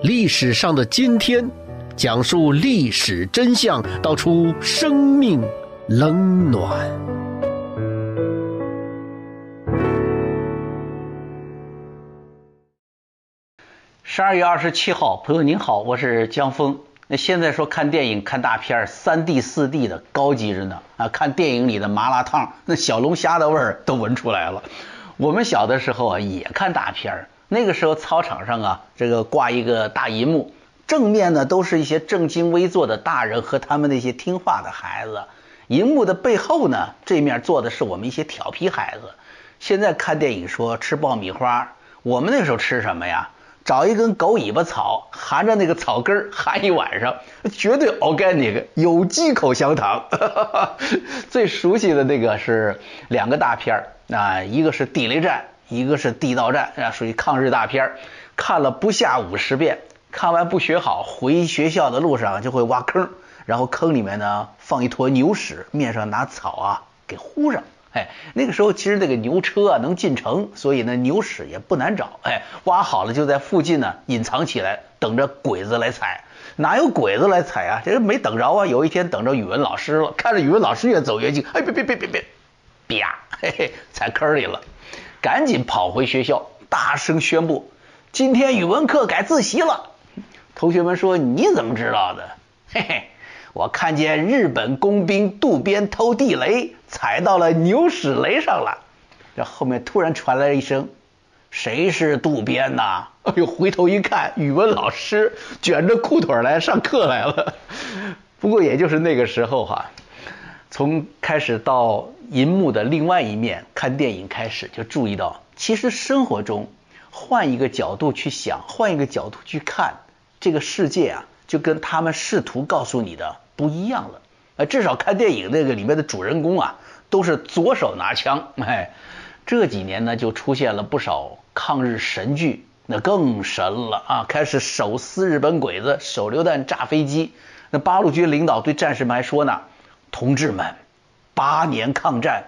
历史上的今天，讲述历史真相，道出生命冷暖。十二月二十七号，朋友您好，我是江峰。那现在说看电影、看大片，三 D、四 D 的高级着呢啊！看电影里的麻辣烫，那小龙虾的味儿都闻出来了。我们小的时候啊，也看大片儿。那个时候操场上啊，这个挂一个大银幕，正面呢都是一些正襟危坐的大人和他们那些听话的孩子，银幕的背后呢，这面坐的是我们一些调皮孩子。现在看电影说吃爆米花，我们那时候吃什么呀？找一根狗尾巴草，含着那个草根儿含一晚上，绝对 organic 有机口香糖。最熟悉的那个是两个大片儿啊，一个是地雷战。一个是地道战啊，属于抗日大片看了不下五十遍，看完不学好，回学校的路上就会挖坑，然后坑里面呢放一坨牛屎，面上拿草啊给糊上。哎，那个时候其实那个牛车啊能进城，所以呢牛屎也不难找。哎，挖好了就在附近呢隐藏起来，等着鬼子来踩。哪有鬼子来踩啊？这没等着啊！有一天等着语文老师了，看着语文老师越走越近，哎，别别别别别，啪，嘿嘿，踩坑里了。赶紧跑回学校，大声宣布：今天语文课改自习了。同学们说：“你怎么知道的？”嘿嘿，我看见日本工兵渡边偷地雷，踩到了牛屎雷上了。这后面突然传来一声：“谁是渡边呐？”哎呦，回头一看，语文老师卷着裤腿来上课来了。不过也就是那个时候哈。从开始到银幕的另外一面看电影开始，就注意到，其实生活中换一个角度去想，换一个角度去看这个世界啊，就跟他们试图告诉你的不一样了。呃，至少看电影那个里面的主人公啊，都是左手拿枪。哎，这几年呢，就出现了不少抗日神剧，那更神了啊！开始手撕日本鬼子，手榴弹炸飞机。那八路军领导对战士们还说呢。同志们，八年抗战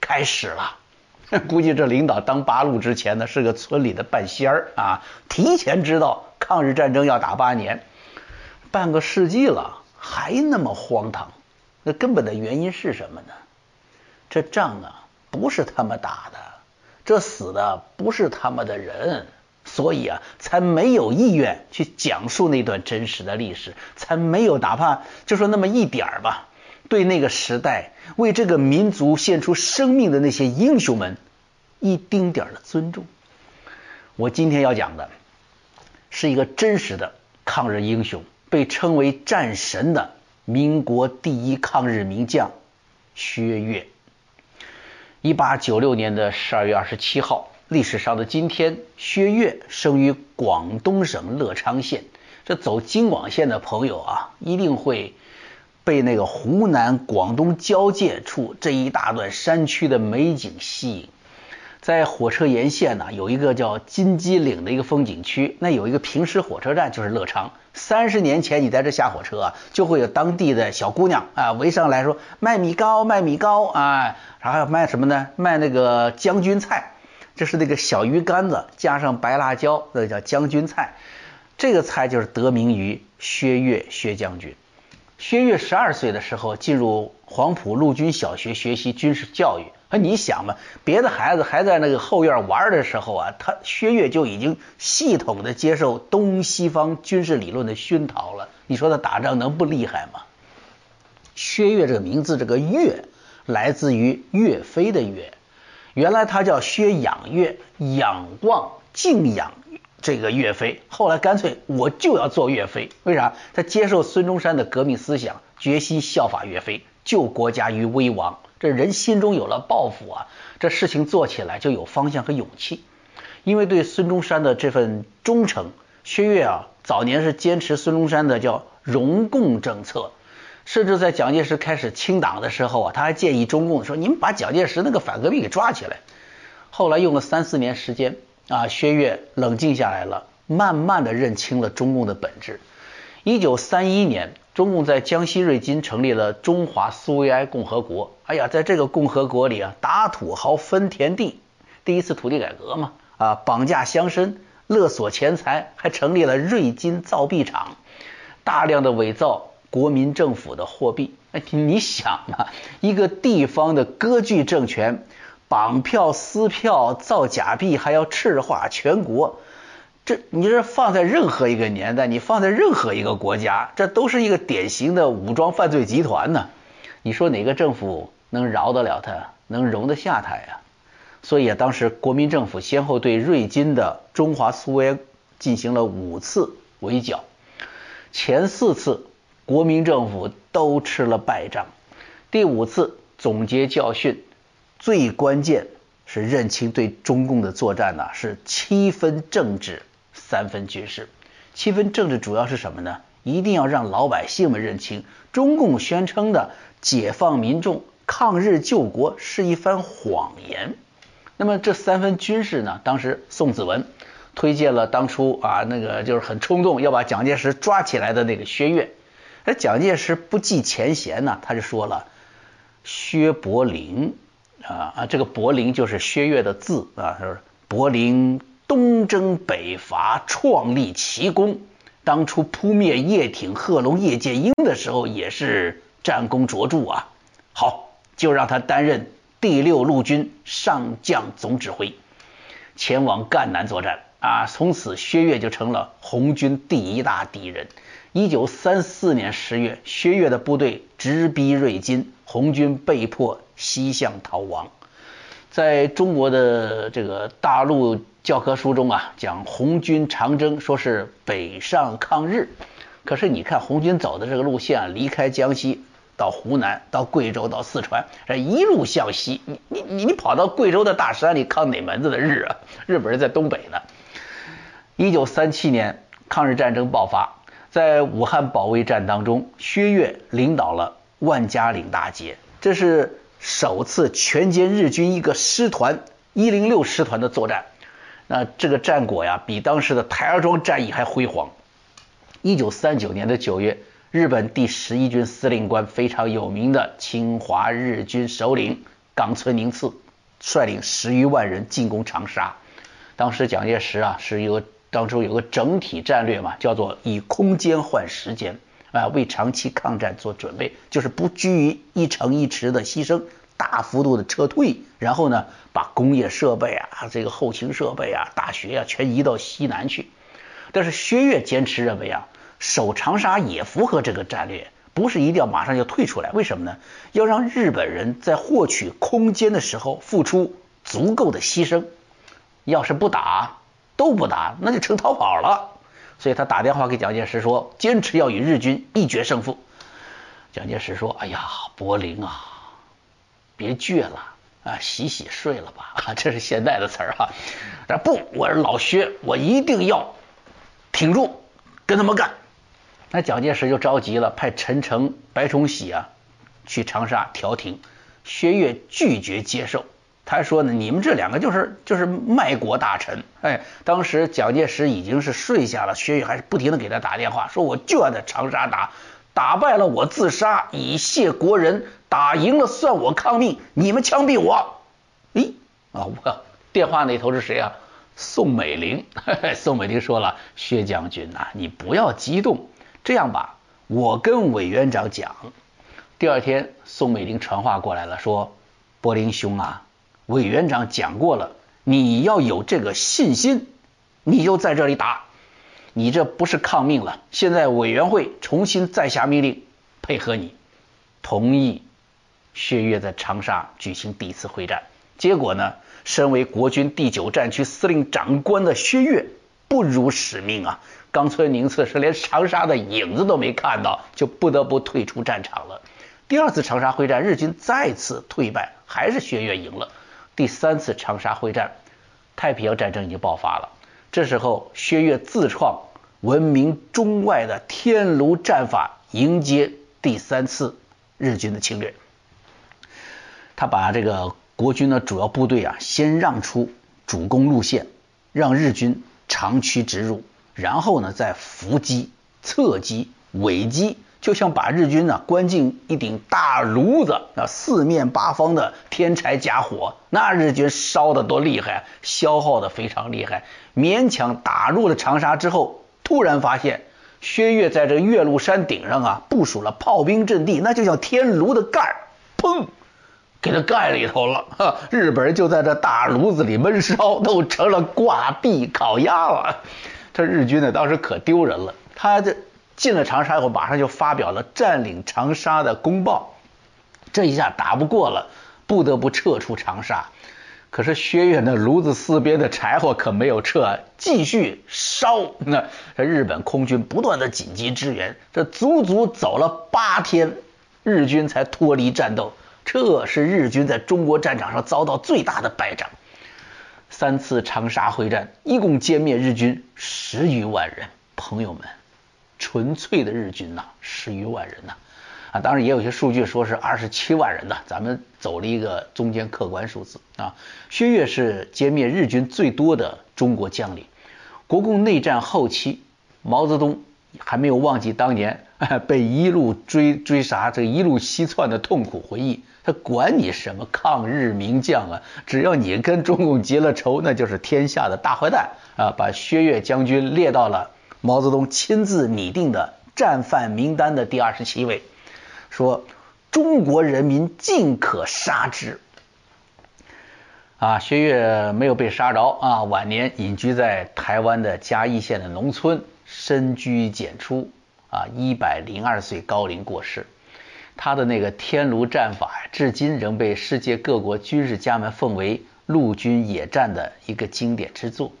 开始了。估计这领导当八路之前呢，是个村里的半仙儿啊，提前知道抗日战争要打八年，半个世纪了还那么荒唐。那根本的原因是什么呢？这仗啊不是他们打的，这死的不是他们的人，所以啊才没有意愿去讲述那段真实的历史，才没有哪怕就说那么一点儿吧。对那个时代为这个民族献出生命的那些英雄们，一丁点儿的尊重。我今天要讲的，是一个真实的抗日英雄，被称为战神的民国第一抗日名将薛岳。一八九六年的十二月二十七号，历史上的今天，薛岳生于广东省乐昌县。这走京广线的朋友啊，一定会。被那个湖南广东交界处这一大段山区的美景吸引，在火车沿线呢，有一个叫金鸡岭的一个风景区，那有一个平时火车站就是乐昌。三十年前你在这下火车啊，就会有当地的小姑娘啊围上来说卖米糕，卖米糕啊，然后卖什么呢？卖那个将军菜，就是那个小鱼干子加上白辣椒，那叫将军菜。这个菜就是得名于薛岳薛将军。薛岳十二岁的时候进入黄埔陆军小学学习军事教育。啊，你想嘛，别的孩子还在那个后院玩的时候啊，他薛岳就已经系统的接受东西方军事理论的熏陶了。你说他打仗能不厉害吗？薛岳这个名字，这个岳来自于岳飞的岳，原来他叫薛仰岳，仰望敬仰。这个岳飞后来干脆我就要做岳飞，为啥？他接受孙中山的革命思想，决心效法岳飞，救国家于危亡。这人心中有了抱负啊，这事情做起来就有方向和勇气。因为对孙中山的这份忠诚，薛岳啊早年是坚持孙中山的叫容共政策，甚至在蒋介石开始清党的时候啊，他还建议中共说：“你们把蒋介石那个反革命给抓起来。”后来用了三四年时间。啊，薛岳冷静下来了，慢慢的认清了中共的本质。一九三一年，中共在江西瑞金成立了中华苏维埃共和国。哎呀，在这个共和国里啊，打土豪分田地，第一次土地改革嘛。啊，绑架乡绅勒索钱财，还成立了瑞金造币厂，大量的伪造国民政府的货币。哎，你想啊，一个地方的割据政权，绑票撕票造假币，还要赤化全国，这你这放在任何一个年代，你放在任何一个国家，这都是一个典型的武装犯罪集团呢。你说哪个政府能饶得了他，能容得下他呀？所以啊，当时国民政府先后对瑞金的中华苏维埃进行了五次围剿，前四次国民政府都吃了败仗，第五次总结教训，最关键是认清对中共的作战呢是七分政治三分军事。七分政治主要是什么呢？一定要让老百姓们认清中共宣称的解放民众、抗日救国是一番谎言。那么这三分军事呢？当时宋子文推荐了当初啊那个就是很冲动要把蒋介石抓起来的那个薛岳，而蒋介石不计前嫌呢，他就说了薛伯龄啊啊这个伯龄就是薛岳的字啊，他说伯龄东征北伐创立奇功，当初扑灭叶挺、贺龙、叶剑英的时候也是战功卓著啊，好就让他担任。第六路军上将总指挥，前往赣南作战啊！从此薛岳就成了红军第一大敌人。一九三四年十月，薛岳的部队直逼瑞金，红军被迫西向逃亡。在中国的这个大陆教科书中啊，讲红军长征，说是北上抗日。可是你看红军走的这个路线啊，离开江西。到湖南，到贵州，到四川，这一路向西，你你你你跑到贵州的大山里抗哪门子的日啊？日本人在东北呢。一九三七年，抗日战争爆发，在武汉保卫战当中，薛岳领导了万家岭大捷，这是首次全歼日军一个师团一零六师团的作战。那这个战果呀，比当时的台儿庄战役还辉煌。一九三九年的九月。日本第十一军司令官非常有名的侵华日军首领冈村宁次率领十余万人进攻长沙。当时蒋介石啊是有当初有个整体战略嘛，叫做以空间换时间啊，为长期抗战做准备，就是不拘于一城一池的牺牲，大幅度的撤退，然后呢把工业设备啊、这个后勤设备啊、大学啊全移到西南去。但是薛岳坚持认为啊。守长沙也符合这个战略，不是一定要马上就退出来。为什么呢？要让日本人在获取空间的时候付出足够的牺牲。要是不打，都不打，那就成逃跑了。所以他打电话给蒋介石说，坚持要与日军一决胜负。蒋介石说：“哎呀，柏林啊，别倔了啊，洗洗睡了吧。”这是现代的词儿哈。但不，我是老薛，我一定要挺住，跟他们干。那蒋介石就着急了，派陈诚、白崇禧啊去长沙调停。薛岳拒绝接受，他说呢：“你们这两个就是就是卖国大臣。”哎，当时蒋介石已经是睡下了，薛岳还是不停的给他打电话，说：“我就要在长沙打，打败了我自杀以谢国人，打赢了算我抗命，你们枪毙我。”咦啊，我电话那头是谁啊？宋美龄。宋美龄说了：“薛将军呐，你不要激动。”这样吧，我跟委员长讲。第二天，宋美龄传话过来了，说：“柏林兄啊，委员长讲过了，你要有这个信心，你就在这里打。你这不是抗命了。现在委员会重新再下命令，配合你，同意薛岳在长沙举行第一次会战。结果呢，身为国军第九战区司令长官的薛岳不辱使命啊。”冈村宁次是连长沙的影子都没看到，就不得不退出战场了。第二次长沙会战，日军再次退败，还是薛岳赢了。第三次长沙会战，太平洋战争已经爆发了。这时候，薛岳自创闻名中外的天炉战法，迎接第三次日军的侵略。他把这个国军的主要部队啊，先让出主攻路线，让日军长驱直入。然后呢，再伏击、侧击、尾击，就像把日军呢关进一顶大炉子，那，四面八方的添柴加火，那日军烧的多厉害，消耗的非常厉害。勉强打入了长沙之后，突然发现薛岳在这岳麓山顶上啊部署了炮兵阵地，那就像天炉的盖儿，砰，给他盖里头了。哈，日本人就在这大炉子里闷烧，都成了挂壁烤鸭了。这日军呢，当时可丢人了，他这。进了长沙以后，马上就发表了占领长沙的公报。这一下打不过了，不得不撤出长沙。可是薛岳那炉子四边的柴火可没有撤，继续烧。那这日本空军不断的紧急支援，这足足走了八天，日军才脱离战斗。这是日军在中国战场上遭到最大的败仗。三次长沙会战，一共歼灭日军十余万人。朋友们。纯粹的日军呐，十余万人呐，啊，当然也有些数据说是二十七万人呐，咱们走了一个中间客观数字啊。薛岳是歼灭日军最多的中国将领。国共内战后期，毛泽东还没有忘记当年 被一路追追杀、这一路西窜的痛苦回忆。他管你什么抗日名将啊，只要你跟中共结了仇，那就是天下的大坏蛋啊！把薛岳将军列到了。毛泽东亲自拟定的战犯名单的第二十七位，说：“中国人民尽可杀之。”啊，薛岳没有被杀着啊，晚年隐居在台湾的嘉义县的农村，深居简出啊，一百零二岁高龄过世。他的那个天炉战法，至今仍被世界各国军事家们奉为陆军野战的一个经典之作。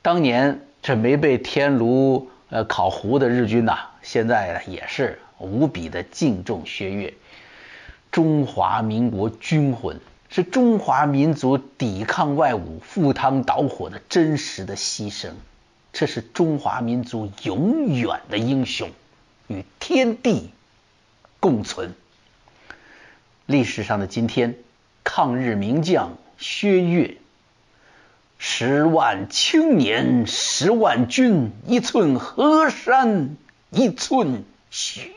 当年。这没被天炉呃烤糊的日军呐，现在也是无比的敬重薛岳。中华民国军魂是中华民族抵抗外侮、赴汤蹈火的真实的牺牲，这是中华民族永远的英雄，与天地共存。历史上的今天，抗日名将薛岳。十万青年，十万军，一寸河山一寸血。